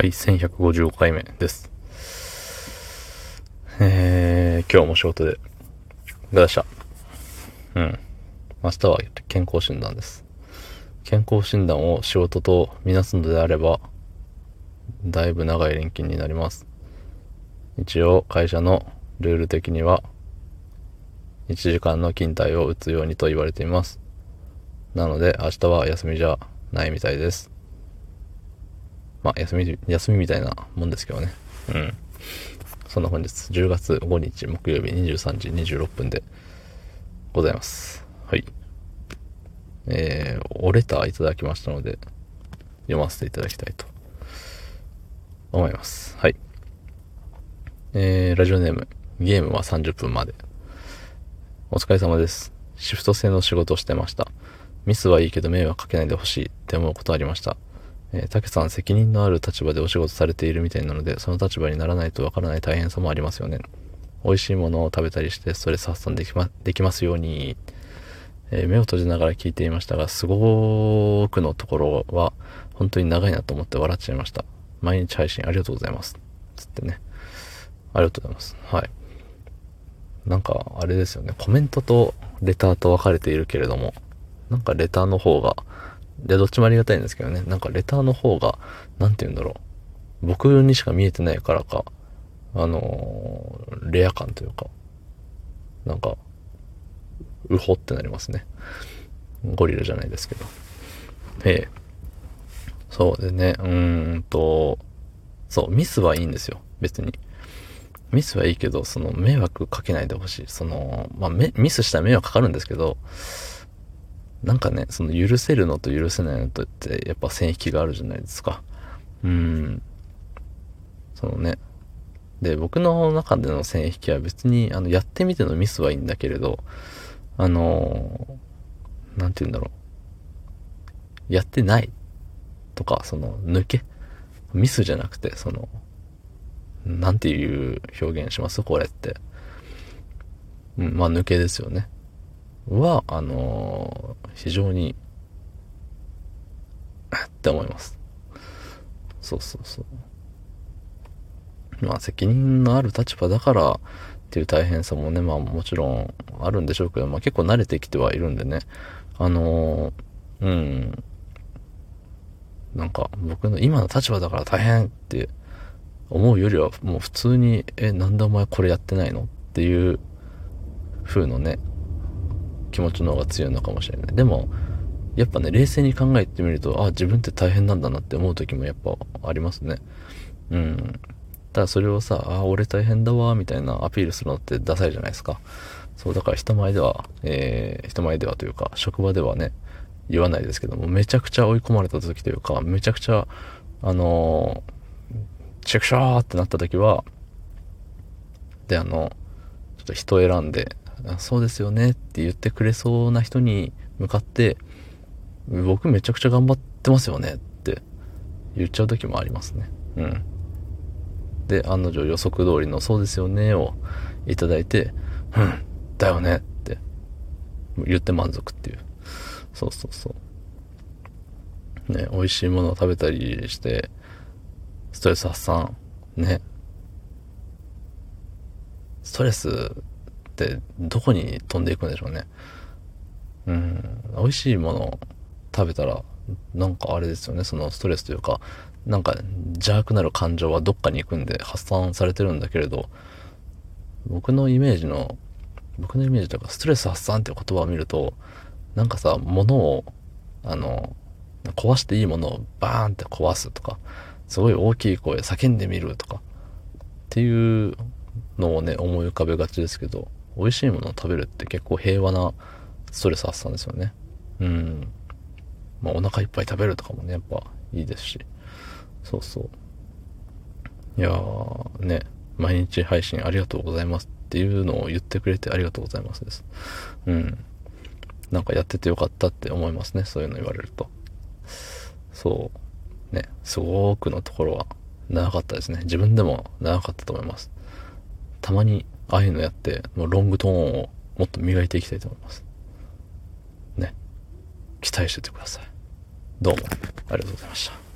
はい、1155回目です。えー、今日も仕事で、どうでしたうん。明日は健康診断です。健康診断を仕事とみなすのであれば、だいぶ長い連勤になります。一応、会社のルール的には、1時間の勤怠を打つようにと言われています。なので、明日は休みじゃないみたいです。まあ、休み、休みみたいなもんですけどね。うん。そんな本日、10月5日木曜日23時26分でございます。はい。えー、おレターいただきましたので、読ませていただきたいと思います。はい。えー、ラジオネーム、ゲームは30分まで。お疲れ様です。シフト制の仕事をしてました。ミスはいいけど迷惑かけないでほしいって思うことありました。えー、竹さん責任のある立場でお仕事されているみたいなので、その立場にならないとわからない大変さもありますよね。美味しいものを食べたりしてストレス発散できまできますように、えー、目を閉じながら聞いていましたが、すごくのところは本当に長いなと思って笑っちゃいました。毎日配信ありがとうございます。つってね。ありがとうございます。はい。なんか、あれですよね。コメントとレターと分かれているけれども、なんかレターの方がで、どっちもありがたいんですけどね。なんかレターの方が、なんて言うんだろう。僕にしか見えてないからか、あのー、レア感というか、なんか、うほってなりますね。ゴリラじゃないですけど。ええ。そうでね、うーんと、そう、ミスはいいんですよ。別に。ミスはいいけど、その、迷惑かけないでほしい。その、まあ、ミスしたら迷惑かかるんですけど、なんかね、その許せるのと許せないのとってやっぱ線引きがあるじゃないですか。うん。そのね。で、僕の中での線引きは別に、あの、やってみてのミスはいいんだけれど、あのー、なんて言うんだろう。やってないとか、その、抜けミスじゃなくて、その、なんていう表現します？これって。うん、まあ抜けですよね。は、あのー、非常に、って思います。そうそうそう。まあ責任のある立場だからっていう大変さもね、まあもちろんあるんでしょうけど、まあ結構慣れてきてはいるんでね、あのー、うん、なんか僕の今の立場だから大変って思うよりはもう普通に、え、なんでお前これやってないのっていう風のね、気持ちの方が強いのかもしれない。でも、やっぱね、冷静に考えてみると、あ、自分って大変なんだなって思う時もやっぱありますね。うん。ただそれをさ、あ、俺大変だわ、みたいなアピールするのってダサいじゃないですか。そう、だから人前では、えー、人前ではというか、職場ではね、言わないですけども、めちゃくちゃ追い込まれた時というか、めちゃくちゃ、あのー、チェクシャーってなった時は、で、あの、ちょっと人選んで、そうですよねって言ってくれそうな人に向かって、僕めちゃくちゃ頑張ってますよねって言っちゃう時もありますね。うん。で、案の定予測通りのそうですよねをいただいて、うん、だよねって言って満足っていう。そうそうそう。ね、美味しいものを食べたりして、ストレス発散、ね。ストレスってどこに飛んでいくんでしょうね。うん、美味しいもの食べたら、なんかあれですよね、そのストレスというか、なんか邪悪なる感情はどっかに行くんで発散されてるんだけれど、僕のイメージの、僕のイメージというか、ストレス発散っていう言葉を見ると、なんかさ、物を、あの、壊していいものをバーンって壊すとか、すごい大きい声叫んでみるとか、っていうのをね、思い浮かべがちですけど、美味しいものを食べるって結構平和なストレス発散ですよね。うん。まあお腹いっぱい食べるとかもね、やっぱいいですし。そうそう。いやー、ね、毎日配信ありがとうございますっていうのを言ってくれてありがとうございますです。うん。なんかやっててよかったって思いますね。そういうの言われると。そう。ね、すごくのところは長かったですね。自分でも長かったと思います。たまにああいうのやって、もうロングトーンをもっと磨いていきたいと思います。ね。期待しててください。どうもありがとうございました。